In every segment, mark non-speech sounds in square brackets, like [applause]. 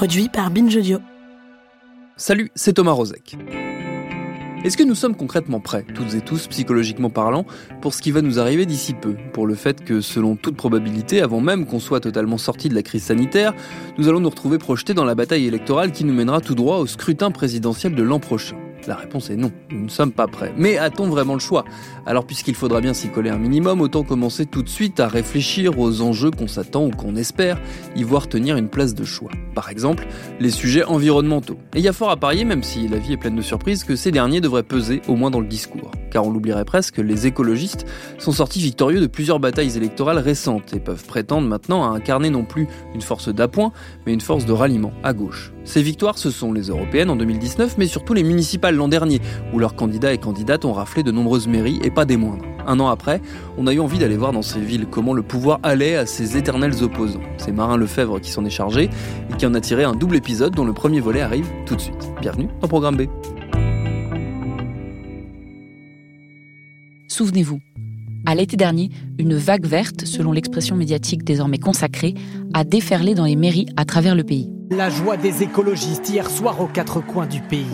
Produit par Binge Audio. Salut, c'est Thomas Rozek. Est-ce que nous sommes concrètement prêts, toutes et tous, psychologiquement parlant, pour ce qui va nous arriver d'ici peu? Pour le fait que, selon toute probabilité, avant même qu'on soit totalement sorti de la crise sanitaire, nous allons nous retrouver projetés dans la bataille électorale qui nous mènera tout droit au scrutin présidentiel de l'an prochain la réponse est non, nous ne sommes pas prêts. Mais a-t-on vraiment le choix? Alors puisqu'il faudra bien s'y coller un minimum, autant commencer tout de suite à réfléchir aux enjeux qu'on s'attend ou qu'on espère y voir tenir une place de choix. Par exemple, les sujets environnementaux. Et il y a fort à parier, même si la vie est pleine de surprises, que ces derniers devraient peser au moins dans le discours. Car on l'oublierait presque, les écologistes sont sortis victorieux de plusieurs batailles électorales récentes et peuvent prétendre maintenant à incarner non plus une force d'appoint, mais une force de ralliement à gauche. Ces victoires, ce sont les européennes en 2019, mais surtout les municipales l'an dernier, où leurs candidats et candidates ont raflé de nombreuses mairies et pas des moindres. Un an après, on a eu envie d'aller voir dans ces villes comment le pouvoir allait à ses éternels opposants. C'est Marin Lefebvre qui s'en est chargé et qui en a tiré un double épisode dont le premier volet arrive tout de suite. Bienvenue dans Programme B. Souvenez-vous, à l'été dernier, une vague verte, selon l'expression médiatique désormais consacrée, a déferlé dans les mairies à travers le pays. La joie des écologistes hier soir aux quatre coins du pays.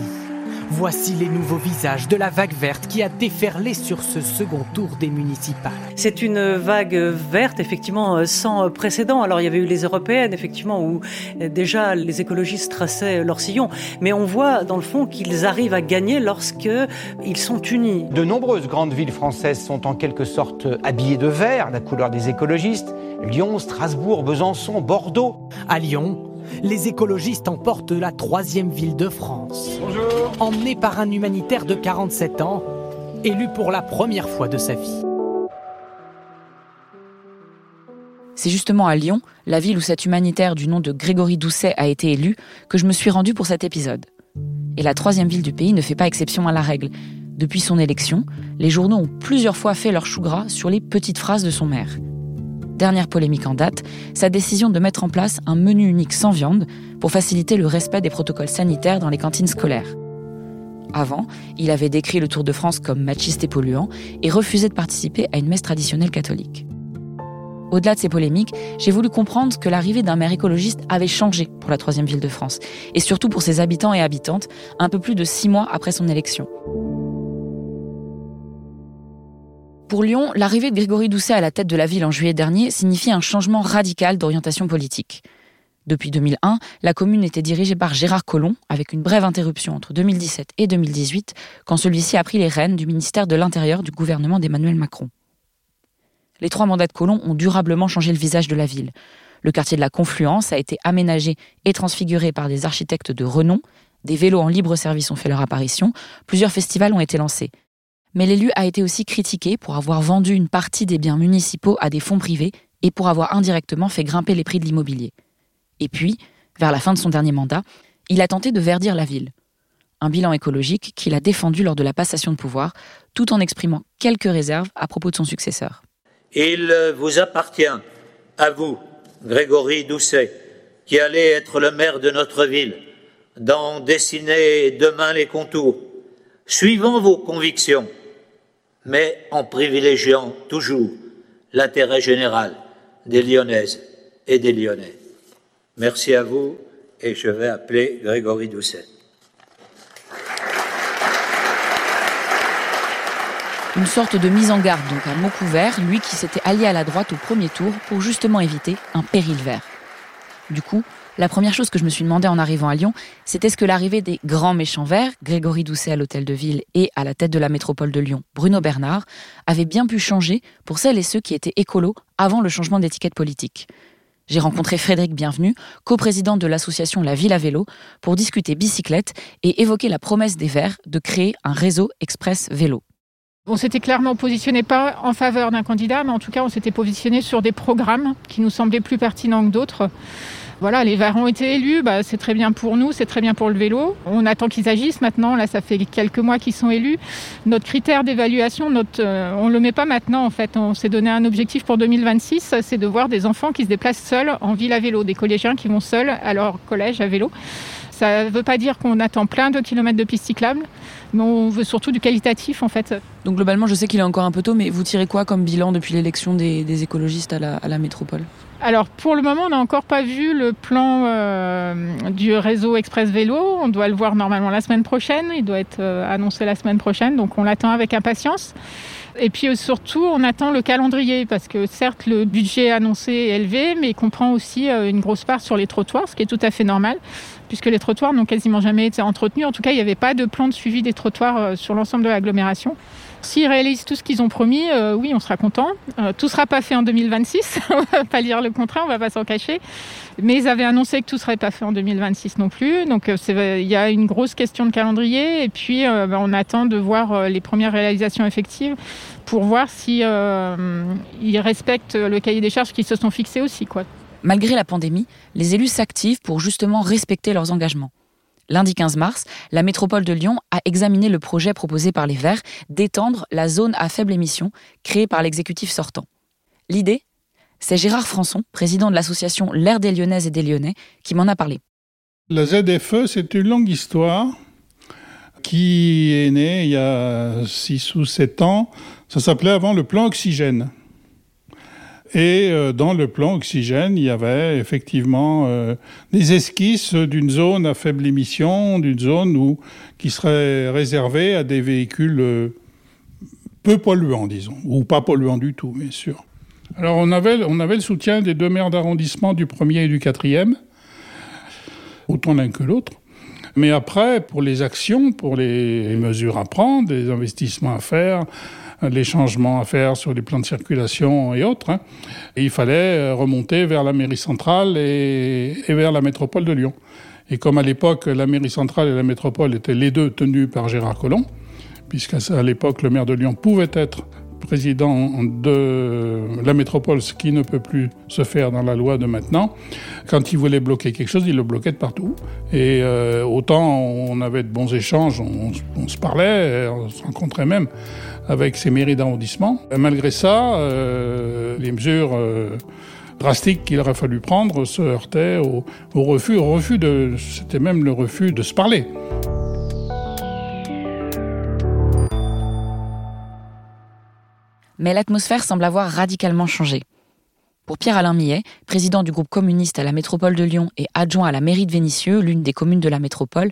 Voici les nouveaux visages de la vague verte qui a déferlé sur ce second tour des municipales. C'est une vague verte, effectivement, sans précédent. Alors, il y avait eu les européennes, effectivement, où déjà les écologistes traçaient leur sillon. Mais on voit, dans le fond, qu'ils arrivent à gagner lorsque ils sont unis. De nombreuses grandes villes françaises sont en quelque sorte habillées de vert, la couleur des écologistes. Lyon, Strasbourg, Besançon, Bordeaux. À Lyon, les écologistes emportent la troisième ville de France. Bonjour. Emmené par un humanitaire de 47 ans, élu pour la première fois de sa vie. C'est justement à Lyon, la ville où cet humanitaire du nom de Grégory Doucet a été élu, que je me suis rendu pour cet épisode. Et la troisième ville du pays ne fait pas exception à la règle. Depuis son élection, les journaux ont plusieurs fois fait leur chou gras sur les petites phrases de son maire. Dernière polémique en date, sa décision de mettre en place un menu unique sans viande pour faciliter le respect des protocoles sanitaires dans les cantines scolaires. Avant, il avait décrit le Tour de France comme machiste et polluant et refusé de participer à une messe traditionnelle catholique. Au-delà de ces polémiques, j'ai voulu comprendre que l'arrivée d'un maire écologiste avait changé pour la troisième ville de France, et surtout pour ses habitants et habitantes, un peu plus de six mois après son élection. Pour Lyon, l'arrivée de Grégory Doucet à la tête de la ville en juillet dernier signifie un changement radical d'orientation politique. Depuis 2001, la commune était dirigée par Gérard Collomb, avec une brève interruption entre 2017 et 2018, quand celui-ci a pris les rênes du ministère de l'Intérieur du gouvernement d'Emmanuel Macron. Les trois mandats de Collomb ont durablement changé le visage de la ville. Le quartier de la Confluence a été aménagé et transfiguré par des architectes de renom, des vélos en libre service ont fait leur apparition, plusieurs festivals ont été lancés. Mais l'élu a été aussi critiqué pour avoir vendu une partie des biens municipaux à des fonds privés et pour avoir indirectement fait grimper les prix de l'immobilier. Et puis, vers la fin de son dernier mandat, il a tenté de verdir la ville. Un bilan écologique qu'il a défendu lors de la passation de pouvoir, tout en exprimant quelques réserves à propos de son successeur. Il vous appartient, à vous, Grégory Doucet, qui allez être le maire de notre ville, d'en dessiner demain les contours, suivant vos convictions, mais en privilégiant toujours l'intérêt général des Lyonnaises et des Lyonnais. Merci à vous et je vais appeler Grégory Doucet. Une sorte de mise en garde, donc à mot couvert, lui qui s'était allié à la droite au premier tour pour justement éviter un péril vert. Du coup, la première chose que je me suis demandé en arrivant à Lyon, c'était ce que l'arrivée des grands méchants verts, Grégory Doucet à l'hôtel de ville et à la tête de la métropole de Lyon, Bruno Bernard, avait bien pu changer pour celles et ceux qui étaient écolos avant le changement d'étiquette politique. J'ai rencontré Frédéric Bienvenu, coprésident de l'association La Ville à Vélo, pour discuter bicyclette et évoquer la promesse des Verts de créer un réseau express vélo. On s'était clairement positionné pas en faveur d'un candidat, mais en tout cas, on s'était positionné sur des programmes qui nous semblaient plus pertinents que d'autres. Voilà, les Verts ont été élus, bah, c'est très bien pour nous, c'est très bien pour le vélo. On attend qu'ils agissent maintenant, là ça fait quelques mois qu'ils sont élus. Notre critère d'évaluation, euh, on ne le met pas maintenant en fait, on s'est donné un objectif pour 2026, c'est de voir des enfants qui se déplacent seuls en ville à vélo, des collégiens qui vont seuls à leur collège à vélo. Ça ne veut pas dire qu'on attend plein de kilomètres de pistes cyclables, mais on veut surtout du qualitatif en fait. Donc globalement, je sais qu'il est encore un peu tôt, mais vous tirez quoi comme bilan depuis l'élection des, écologistes à la métropole? Alors pour le moment, on n'a encore pas vu le plan euh, du réseau Express Vélo. On doit le voir normalement la semaine prochaine. Il doit être euh, annoncé la semaine prochaine, donc on l'attend avec impatience. Et puis euh, surtout, on attend le calendrier parce que certes, le budget annoncé est élevé, mais comprend aussi une grosse part sur les trottoirs, ce qui est tout à fait normal, puisque les trottoirs n'ont quasiment jamais été entretenus. En tout cas, il n'y avait pas de plan de suivi des trottoirs sur l'ensemble de l'agglomération. S'ils réalisent tout ce qu'ils ont promis, euh, oui, on sera content. Euh, tout sera pas fait en 2026, [laughs] on va pas lire le contrat, on va pas s'en cacher. Mais ils avaient annoncé que tout serait pas fait en 2026 non plus. Donc euh, il y a une grosse question de calendrier et puis ben, on attend de voir les premières réalisations effectives pour voir si ils respectent le cahier des charges qu'ils se sont fixés aussi. Malgré la pandémie, les élus s'activent pour justement respecter leurs engagements. Lundi 15 mars, la métropole de Lyon a examiné le projet proposé par les Verts d'étendre la zone à faible émission créée par l'exécutif sortant. L'idée C'est Gérard Françon, président de l'association L'air des Lyonnaises et des Lyonnais, qui m'en a parlé. La ZFE, c'est une longue histoire qui est née il y a 6 ou 7 ans. Ça s'appelait avant le plan Oxygène. Et euh, dans le plan oxygène, il y avait effectivement euh, des esquisses d'une zone à faible émission, d'une zone qui serait réservée à des véhicules euh, peu polluants, disons, ou pas polluants du tout, bien sûr. Alors on avait, on avait le soutien des deux maires d'arrondissement du premier et du quatrième, autant l'un que l'autre. Mais après, pour les actions, pour les mesures à prendre, les investissements à faire, les changements à faire sur les plans de circulation et autres. Hein. il fallait euh, remonter vers la mairie centrale et, vers la métropole de Lyon. Et comme à l'époque, la mairie centrale et la métropole étaient les deux tenues par Gérard Collomb, puisqu'à l'époque, le maire de Lyon pouvait être président de la métropole, ce qui ne peut plus se faire dans la loi de maintenant. Quand il voulait bloquer quelque chose, il le bloquait de partout. Et euh, autant on avait de bons échanges, on, se parlait, on se rencontrait même avec ses mairies d'arrondissement. Malgré ça, euh, les mesures euh, drastiques qu'il aurait fallu prendre se heurtaient au, au refus, au refus de, c'était même le refus de se parler. mais l'atmosphère semble avoir radicalement changé. Pour Pierre-Alain Millet, président du groupe communiste à la métropole de Lyon et adjoint à la mairie de Vénissieux, l'une des communes de la métropole,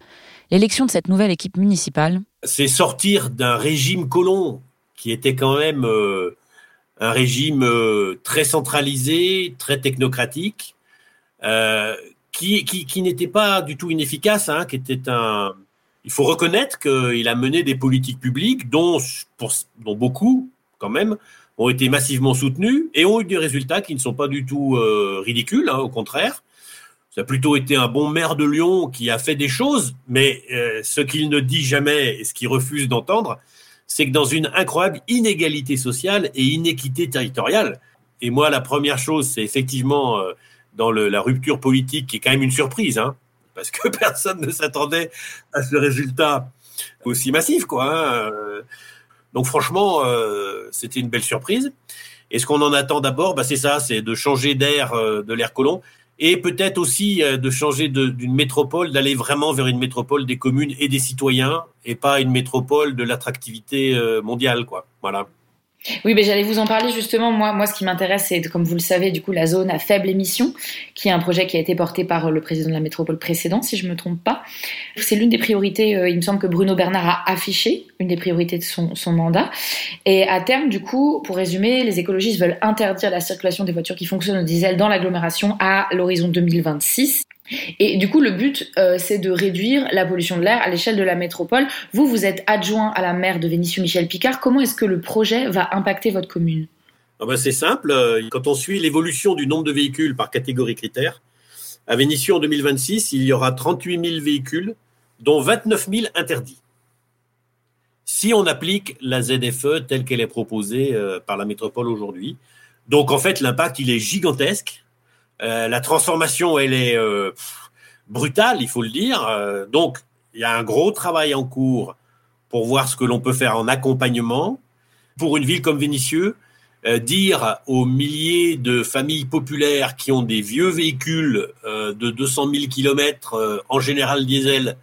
l'élection de cette nouvelle équipe municipale. C'est sortir d'un régime colon qui était quand même euh, un régime euh, très centralisé, très technocratique, euh, qui, n'était pas du tout inefficace, hein, qui était un. Il faut reconnaître qu'il a mené des politiques publiques dont, beaucoup quand même, ont été massivement soutenus et ont eu des résultats qui ne sont pas du tout ridicules, hein, au contraire. Ça a plutôt été un bon maire de Lyon qui a fait des choses, mais ce qu'il ne dit jamais et ce qu'il refuse d'entendre, c'est que dans une incroyable inégalité sociale et inéquité territoriale, et moi la première chose, c'est effectivement euh, dans la rupture politique qui est quand même une surprise, hein, parce que [laughs] personne ne s'attendait à ce résultat aussi massif, quoi. Hein, donc franchement, euh, c'était une belle surprise. Et ce qu'on en attend d'abord, bah, c'est ça, c'est de changer d'air, euh, de l'air colon, et peut-être aussi euh, de changer d'une métropole, d'aller vraiment vers une métropole des communes et des citoyens, et pas une métropole de l'attractivité mondiale, quoi. Voilà. Oui, mais j'allais vous en parler justement. Moi, moi, ce qui m'intéresse, c'est, comme vous le savez, du coup, la zone à faible émission, qui est un projet qui a été porté par le président de la métropole précédent, si je me trompe pas. C'est l'une des priorités, euh, il me semble que Bruno Bernard a affiché, une des priorités de son, son mandat. Et à terme, du coup, pour résumer, les écologistes veulent interdire la circulation des voitures qui fonctionnent au diesel dans l'agglomération à l'horizon 2026. Et du coup, le but, euh, c'est de réduire la pollution de l'air à l'échelle de la métropole. Vous, vous êtes adjoint à la maire de Vénissieux, Michel Picard. Comment est-ce que le projet va impacter votre commune? Ah ben C'est simple. Quand on suit l'évolution du nombre de véhicules par catégorie critère, à Vénissieux en 2026, il y aura 38 000 véhicules, dont 29 000 interdits. si on applique la ZFE telle qu'elle est proposée euh, par la métropole aujourd'hui. Donc en fait, l'impact, il est gigantesque. Euh, la transformation, elle est euh, brutale, il faut le dire. donc il y a un gros travail en cours pour voir ce que l'on peut faire en accompagnement. Pour une ville comme Vénissieux, dire aux milliers de familles populaires qui ont des vieux véhicules de 200 000 km, en général diesel,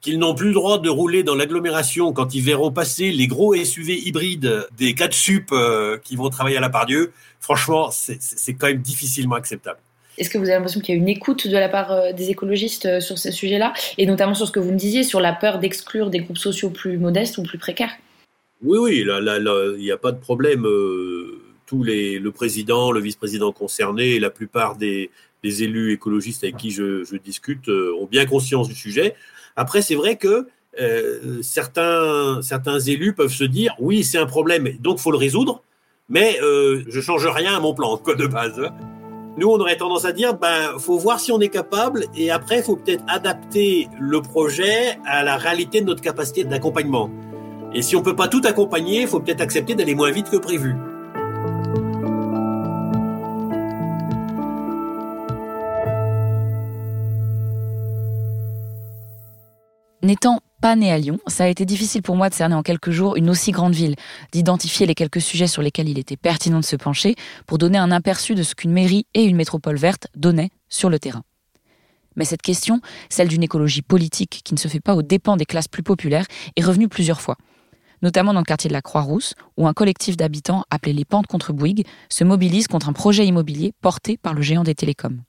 qu'ils n'ont plus le droit de rouler dans l'agglomération quand ils verront passer les gros SUV hybrides des 4 sup euh, qui vont travailler à la part Dieu, franchement, c'est quand même difficilement acceptable. Est-ce que vous avez l'impression qu'il y a une écoute de la part euh, des écologistes euh, sur ces sujets-là? Et notamment sur ce que vous me disiez, sur la peur d'exclure des groupes sociaux plus modestes ou plus précaires Oui, oui, là, il n'y a pas de problème. tous les, le président, le vice-président concerné et la plupart des, élus écologistes avec qui je, je discute ont bien conscience du sujet. Après, c'est vrai que euh, certains, certains élus peuvent se dire oui, c'est un problème, donc faut le résoudre, mais euh, je change rien à mon plan de base. Nous, on aurait tendance à dire ben, faut voir si on est capable, et après, faut peut-être adapter le projet à la réalité de notre capacité d'accompagnement. Et si on peut pas tout accompagner, faut peut-être accepter d'aller moins vite que prévu. N'étant pas né à Lyon, ça a été difficile pour moi de cerner en quelques jours une aussi grande ville, d'identifier les quelques sujets sur lesquels il était pertinent de se pencher pour donner un aperçu de ce qu'une mairie et une métropole verte donnaient sur le terrain. Mais cette question, celle d'une écologie politique qui ne se fait pas aux dépens des classes plus populaires, est revenue plusieurs fois. Notamment dans le quartier de la Croix-Rousse, où un collectif d'habitants appelé les Pentes contre Bouygues se mobilise contre un projet immobilier porté par le géant des télécoms.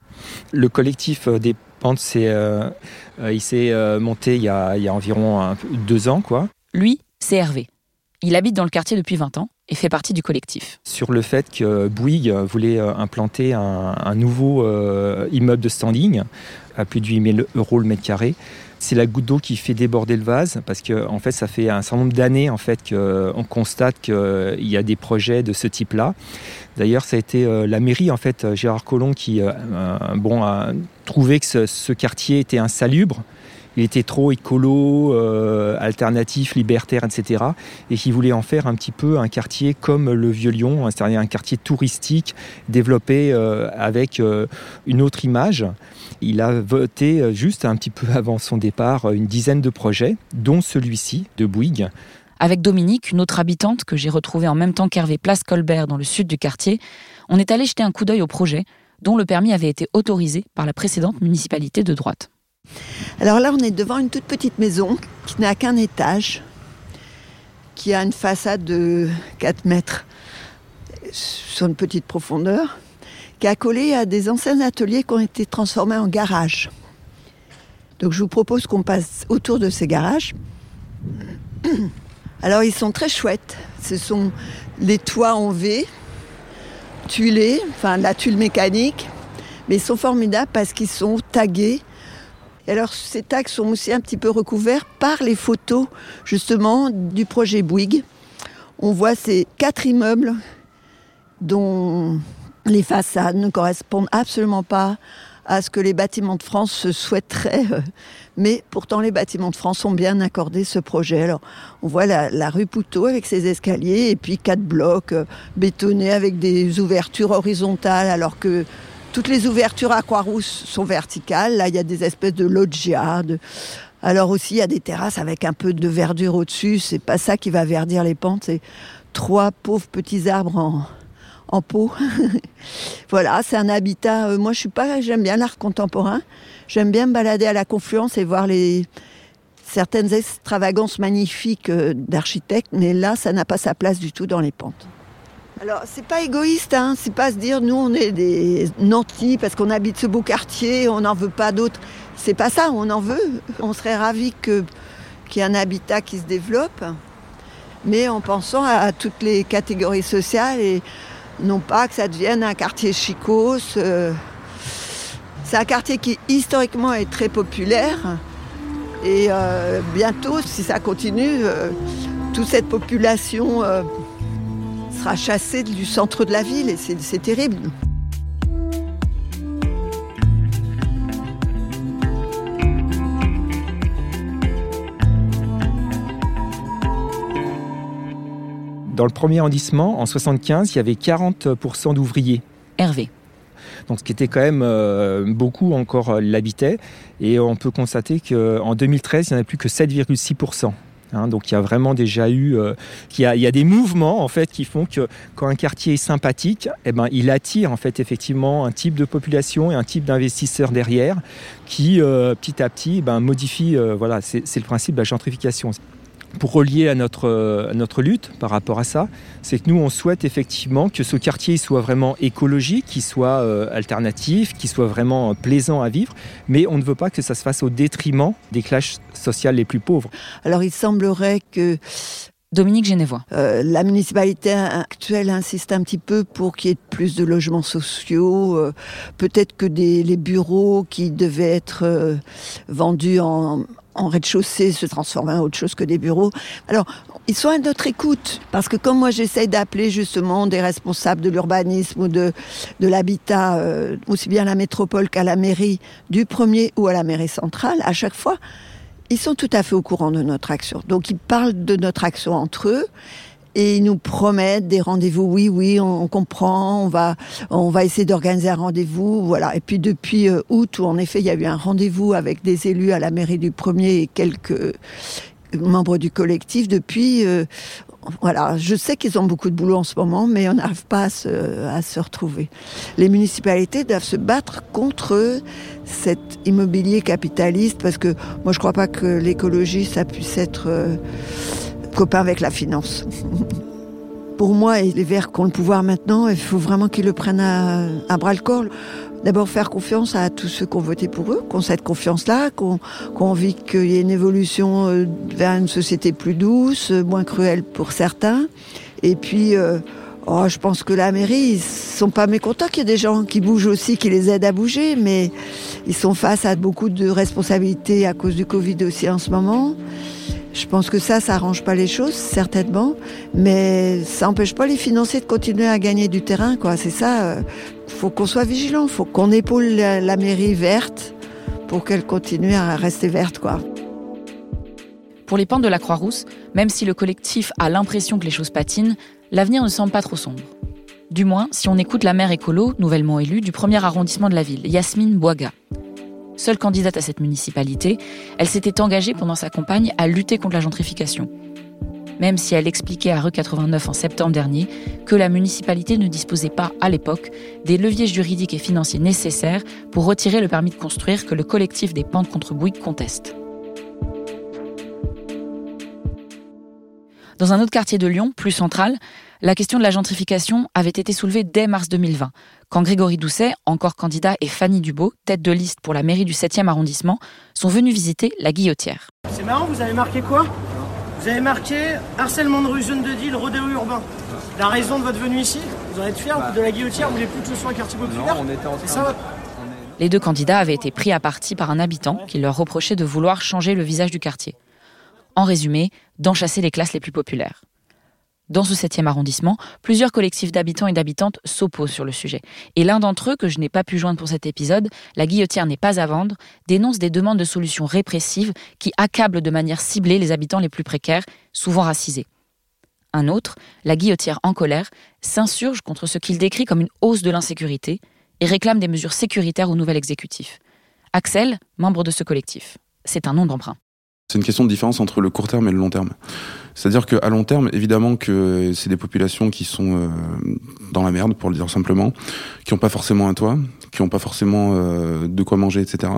Le collectif euh, des euh, euh, il s'est monté il y, a, environ deux ans. quoi. Lui, c'est Hervé. Il habite dans le quartier depuis 20 ans et fait partie du collectif. Sur le fait que Bouygues voulait implanter un, nouveau immeuble de standing à plus de 8000 euros le mètre carré. C'est la goutte d'eau qui fait déborder le vase parce que en fait ça fait un certain nombre d'années en fait qu'on constate qu'il y a des projets de ce type-là. D'ailleurs, ça a été euh, la mairie, en fait, euh, Gérard Collomb, qui euh, bon, a trouvé que ce, quartier était insalubre. Il était trop écolo, alternatif, libertaire, etc. Et qui voulait en faire un petit peu un quartier comme le Vieux-Lyon, hein, c'est-à-dire un quartier touristique développé avec une autre image. Il a voté juste un petit peu [laughs] avant son départ une dizaine de projets, dont celui-ci de Bouygues, avec Dominique, une autre habitante que j'ai retrouvée en même temps qu'Hervé Place Colbert dans le sud du quartier, on est allé jeter un coup d'œil au projet, dont le permis avait été autorisé par la précédente municipalité de droite. Alors là, on est devant une toute petite maison qui n'a qu'un étage, qui a une façade de 4 mètres sur une petite profondeur, qui est accolée à des anciens ateliers qui ont été transformés en garages. Donc je vous propose qu'on passe autour de ces garages. [clears throat] Alors ils sont très chouettes. Ce sont les toits en V, tuilés, enfin la tuile mécanique, mais ils sont formidables parce qu'ils sont tagués. Alors ces tags sont aussi un petit peu recouverts par les photos justement du projet Bouygues. On voit ces quatre immeubles dont les façades ne correspondent absolument pas à ce que les bâtiments de France souhaiteraient. [laughs] Mais pourtant, les bâtiments de France ont bien accordé ce projet. Alors, on voit la, rue Poutot avec ses escaliers et puis quatre blocs euh, bétonnés avec des ouvertures horizontales, alors que toutes les ouvertures à sont verticales. Là, il y a des espèces de loggia. Alors aussi, il y a des terrasses avec un peu de verdure au-dessus. C'est pas ça qui va verdir les pentes. C'est trois pauvres petits arbres en, en pot. [laughs] voilà, c'est un habitat. Euh, moi, je suis pas. J'aime bien l'art contemporain. J'aime bien me balader à la Confluence et voir les certaines extravagances magnifiques euh, d'architectes, mais là, ça n'a pas sa place du tout dans les pentes. Alors, c'est pas égoïste, hein, c'est pas se dire nous on est des nantis parce qu'on habite ce beau quartier, on n'en veut pas d'autres. C'est pas ça, on en veut. On serait ravis qu'il y ait un habitat qui se développe, mais en pensant à toutes les catégories sociales et non pas que ça devienne un quartier chicos. Euh, c'est un quartier qui historiquement est très populaire. Et euh, bientôt, si ça continue, euh, toute cette population sera chassée du centre de la ville et c'est terrible. Dans le premier arrondissement, en 75, il y avait 40% d'ouvriers. Hervé. Donc, ce qui était quand même euh, beaucoup encore euh, l'habitaient. Et on peut constater qu'en 2013, il n'y en a plus que 7,6%. Hein, donc il y a vraiment déjà eu, euh, il, y a, des mouvements en fait qui font que quand un quartier est sympathique, eh ben, il attire en fait effectivement un type de population et un type d'investisseurs derrière qui euh, petit à petit ben, modifie. Euh, voilà, c'est le principe de la gentrification pour relier à notre, à notre lutte par rapport à ça, c'est que nous, on souhaite effectivement que ce quartier soit vraiment écologique, qu'il soit euh, alternatif, qu'il soit vraiment plaisant à vivre, mais on ne veut pas que ça se fasse au détriment des classes sociales les plus pauvres. Alors il semblerait que Dominique Genevois. Euh, la municipalité actuelle insiste un petit peu pour qu'il y ait plus de logements sociaux. Euh, Peut-être que des, les bureaux qui devaient être euh, vendus en, en rez-de-chaussée se transformer en autre chose que des bureaux. Alors, ils sont à notre écoute, parce que comme moi j'essaye d'appeler justement des responsables de l'urbanisme ou de, de l'habitat, euh, aussi bien à la métropole qu'à la mairie du premier ou à la mairie centrale, à chaque fois, ils sont tout à fait au courant de notre action. Donc ils parlent de notre action entre eux et ils nous promettent des rendez-vous. Oui, oui, on, comprend, on va, on va essayer d'organiser un rendez-vous, voilà. Et puis depuis euh, août, où en effet il y a eu un rendez-vous avec des élus à la mairie du premier et quelques membres du collectif, depuis, euh, voilà, je sais qu'ils ont beaucoup de boulot en ce moment, mais on n'arrive pas à se, à se, retrouver. Les municipalités doivent se battre contre cet immobilier capitaliste, parce que moi je crois pas que l'écologie ça puisse être euh, copain avec la finance. [laughs] Pour moi, les Verts qui ont le pouvoir maintenant, il faut vraiment qu'ils le prennent à, à bras le corps. D'abord faire confiance à tous ceux qui ont voté pour eux, qui ont cette confiance-là, qui ont envie qu'il y ait une évolution euh, vers une société plus douce, moins cruelle pour certains. Et puis, euh, oh, je pense que la mairie, ils sont pas mécontents qu'il y ait des gens qui bougent aussi, qui les aident à bouger, mais ils sont face à beaucoup de responsabilités à cause du Covid aussi en ce moment. Je pense que ça, ça arrange pas les choses, certainement, mais ça n'empêche pas les financiers de continuer à gagner du terrain. C'est ça. Il faut qu'on soit vigilant, faut qu'on épaule la, mairie verte pour qu'elle continue à rester verte. Pour les pentes de la Croix-Rousse, même si le collectif a l'impression que les choses patinent, l'avenir ne semble pas trop sombre. Du moins, si on écoute la maire écolo, nouvellement élue, du premier arrondissement de la ville, Yasmine Boiga. Seule candidate à cette municipalité, elle s'était engagée pendant sa campagne à lutter contre la gentrification. Même si elle expliquait à Rue 89 en septembre dernier que la municipalité ne disposait pas, à l'époque, des leviers juridiques et financiers nécessaires pour retirer le permis de construire que le collectif des pentes contre Bouygues conteste. Dans un autre quartier de Lyon, plus central, la question de la gentrification avait été soulevée dès mars 2020, quand Grégory Doucet, encore candidat, et Fanny Dubo, tête de liste pour la mairie du 7e arrondissement, sont venus visiter la Guillotière. C'est marrant, vous avez marqué quoi? Vous avez marqué harcèlement de rue, zone de deal, rodéo urbain. La raison de votre venue ici Vous en êtes fier bah, De la Guillotière, vous voulez plus que ce soit un quartier populaire Non, on était en train ça, Les deux candidats avaient été pris à partie par un habitant qui leur reprochait de vouloir changer le visage du quartier. En résumé, d'enchasser les classes les plus populaires. Dans ce 7e arrondissement, plusieurs collectifs d'habitants et d'habitantes s'opposent sur le sujet. Et l'un d'entre eux, que je n'ai pas pu joindre pour cet épisode, La Guillotière n'est pas à vendre, dénonce des demandes de solutions répressives qui accablent de manière ciblée les habitants les plus précaires, souvent racisés. Un autre, La Guillotière en colère, s'insurge contre ce qu'il décrit comme une hausse de l'insécurité et réclame des mesures sécuritaires au nouvel exécutif. Axel, membre de ce collectif. C'est un nom d'emprunt. C'est une question de différence entre le court terme et le long terme. C'est-à-dire qu'à long terme, évidemment que c'est des populations qui sont euh, dans la merde, pour le dire simplement, qui n'ont pas forcément un toit, qui n'ont pas forcément euh, de quoi manger, etc.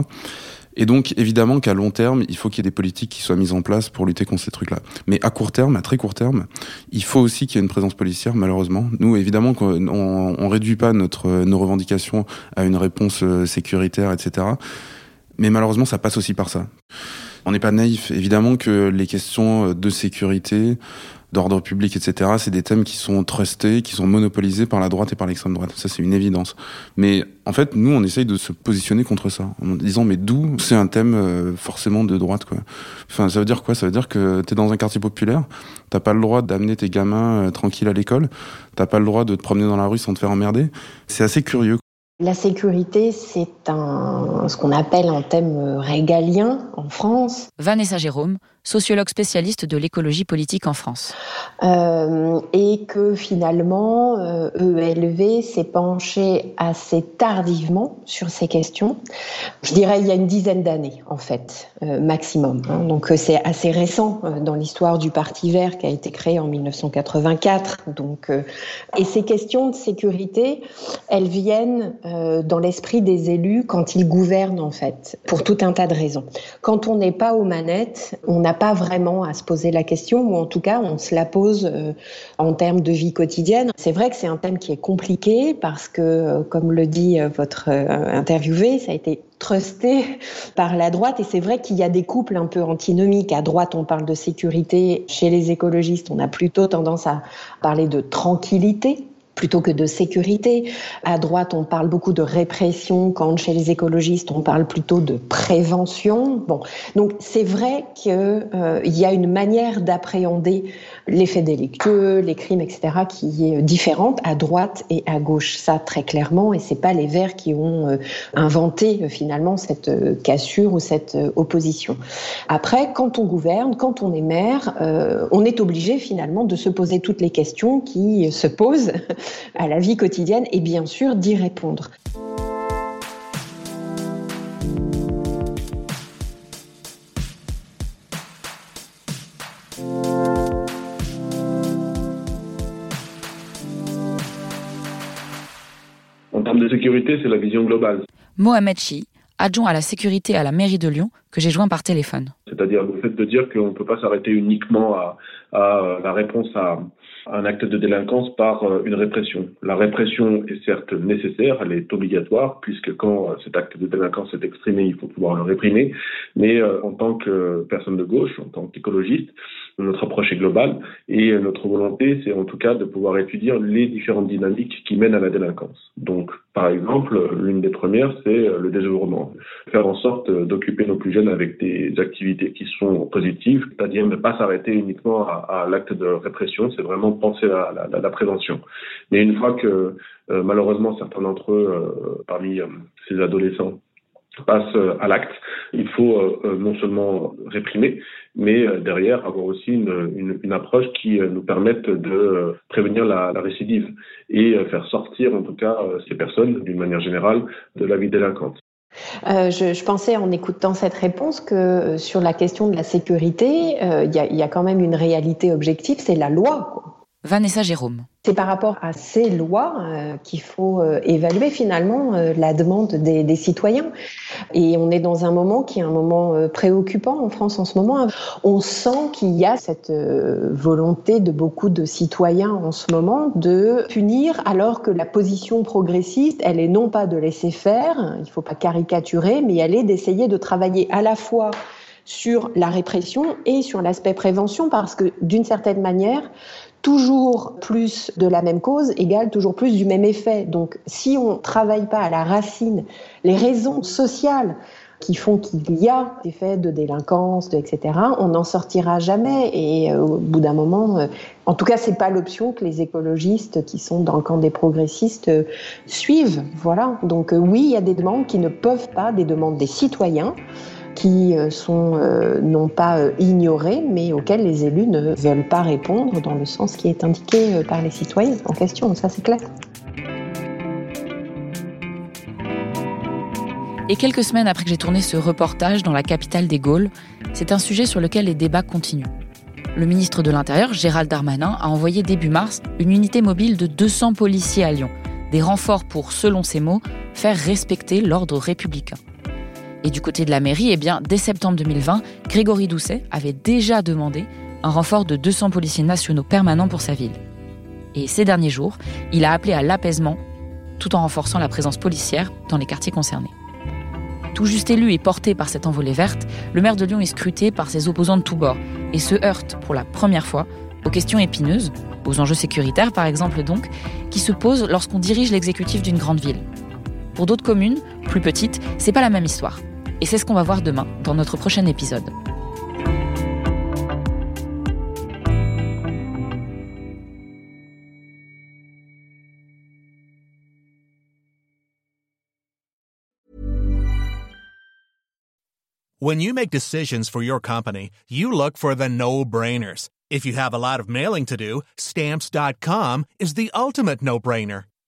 Et donc, évidemment qu'à long terme, il faut qu'il y ait des politiques qui soient mises en place pour lutter contre ces trucs-là. Mais à court terme, à très court terme, il faut aussi qu'il y ait une présence policière, malheureusement. Nous, évidemment, qu'on on réduit pas notre, nos revendications à une réponse euh, sécuritaire, etc. Mais malheureusement, ça passe aussi par ça. On n'est pas naïf. Évidemment que les questions de sécurité, d'ordre public, etc., c'est des thèmes qui sont trustés, qui sont monopolisés par la droite et par l'extrême droite. Ça, c'est une évidence. Mais en fait, nous, on essaye de se positionner contre ça, en disant, mais d'où c'est un thème euh, forcément de droite, quoi. Enfin, ça veut dire quoi? Ça veut dire que t'es dans un quartier populaire, t'as pas le droit d'amener tes gamins euh, tranquilles à l'école, t'as pas le droit de te promener dans la rue sans te faire emmerder. C'est assez curieux. La sécurité, c'est un, ce qu'on appelle un thème régalien en France. Vanessa Jérôme, sociologue spécialiste de l'écologie politique en France. Euh, et que finalement, EELV e s'est penché assez tardivement sur ces questions. Je dirais il y a une dizaine d'années, en fait, maximum. Hein. Donc c'est assez récent dans l'histoire du Parti vert qui a été créé en 1984. Donc, et ces questions de sécurité, elles viennent dans l'esprit des élus quand ils gouvernent, en fait, pour tout un tas de raisons. Quand on n'est pas aux manettes, on n'a pas vraiment à se poser la question, ou en tout cas, on se la pose euh, en termes de vie quotidienne. C'est vrai que c'est un thème qui est compliqué parce que, euh, comme le dit euh, votre interviewé, ça a été trusté [laughs] par la droite et c'est vrai qu'il y a des couples un peu antinomiques. À droite, on parle de sécurité. Chez les écologistes, on a plutôt tendance à parler de tranquillité plutôt que de sécurité. À droite, on parle beaucoup de répression, quand chez les écologistes, on parle plutôt de prévention. Bon, donc c'est vrai qu'il euh, y a une manière d'appréhender l'effet délictueux, les crimes, etc., qui est différente à droite et à gauche. Ça, très clairement, et c'est pas les Verts qui ont euh, inventé euh, finalement cette euh, cassure ou cette opposition. Après, quand on gouverne, quand on est maire, on est obligé finalement de se poser toutes les questions qui se posent à la vie quotidienne et bien sûr d'y répondre. de sécurité, c'est la vision globale. Mohamed Chi, adjoint à la sécurité à la mairie de Lyon, que j'ai joint par téléphone. C'est-à-dire le fait de dire qu'on ne peut pas s'arrêter uniquement à, la réponse à, un acte de délinquance par euh, une répression. La répression est certes nécessaire, elle est obligatoire, puisque quand euh, cet acte de délinquance est exprimé, il faut pouvoir le réprimer. Mais euh, en tant que personne de gauche, en tant qu'écologiste, notre approche est globale et notre volonté, c'est en tout cas de pouvoir étudier les différentes dynamiques qui mènent à la délinquance. Donc, par exemple, l'une des premières, c'est le désœuvrement. Faire en sorte d'occuper nos plus jeunes avec des activités qui sont positives, c'est-à-dire ne pas s'arrêter uniquement à, l'acte de répression, c'est vraiment penser à la, prévention. Mais une fois que euh, malheureusement certains d'entre eux, euh, parmi euh, ces adolescents, passent à l'acte, il faut non seulement réprimer, mais derrière avoir aussi une, une, approche qui nous permette de prévenir la, la, récidive et faire sortir en tout cas ces personnes d'une manière générale de la vie délinquante. Euh, je, pensais en écoutant cette réponse que euh, sur la question de la sécurité, euh, il y, y, a quand même une réalité objective, c'est la loi. Quoi. Vanessa Jérôme. C'est par rapport à ces lois euh, qu'il faut euh, évaluer finalement euh, la demande des, des, citoyens. Et on est dans un moment qui est un moment préoccupant en France en ce moment. On sent qu'il y a cette volonté de beaucoup de citoyens en ce moment de punir alors que la position progressiste, elle est non pas de laisser faire, il ne faut pas caricaturer, mais elle est d'essayer de travailler à la fois sur la répression et sur l'aspect prévention parce que d'une certaine manière, toujours plus de la même cause égale toujours plus du même effet. Donc si on ne travaille pas à la racine les raisons sociales qui font qu'il y a des faits de délinquance, de, etc., on n'en sortira jamais. Et euh, au bout d'un moment, euh, en tout cas, c'est pas l'option que les écologistes qui sont dans le camp des progressistes euh, suivent. Voilà. Donc oui, il y a des demandes qui ne peuvent pas, des demandes des citoyens qui euh, sont euh, non pas euh, ignorés, mais auxquels les élus ne veulent pas répondre dans le sens qui est indiqué par les citoyens en question. Ça, c'est clair. Et quelques semaines après que j'ai tourné ce reportage dans la capitale des Gaules, c'est un sujet sur lequel les débats continuent. Le ministre de l'Intérieur, Gérald Darmanin, a envoyé début mars une unité mobile de 200 policiers à Lyon, des renforts pour, selon ses mots, faire respecter l'ordre républicain. Et du côté de la mairie, eh bien, dès septembre 2020, Grégory Doucet avait déjà demandé un renfort de 200 policiers nationaux permanents pour sa ville. Et ces derniers jours, il a appelé à l'apaisement tout en renforçant la présence policière dans les quartiers concernés. Tout juste élu et porté par cette envolée verte, le maire de Lyon est scruté par ses opposants de tous bords et se heurte pour la première fois aux questions épineuses, aux enjeux sécuritaires par exemple donc, qui se posent lorsqu'on dirige l'exécutif d'une grande ville. Pour d'autres communes, plus petites, c'est pas la même histoire. Et c'est ce qu'on va voir demain dans notre prochain épisode. When you make decisions for your company, you look for the no-brainers. If you have a lot of mailing to do, stamps.com is the ultimate no-brainer.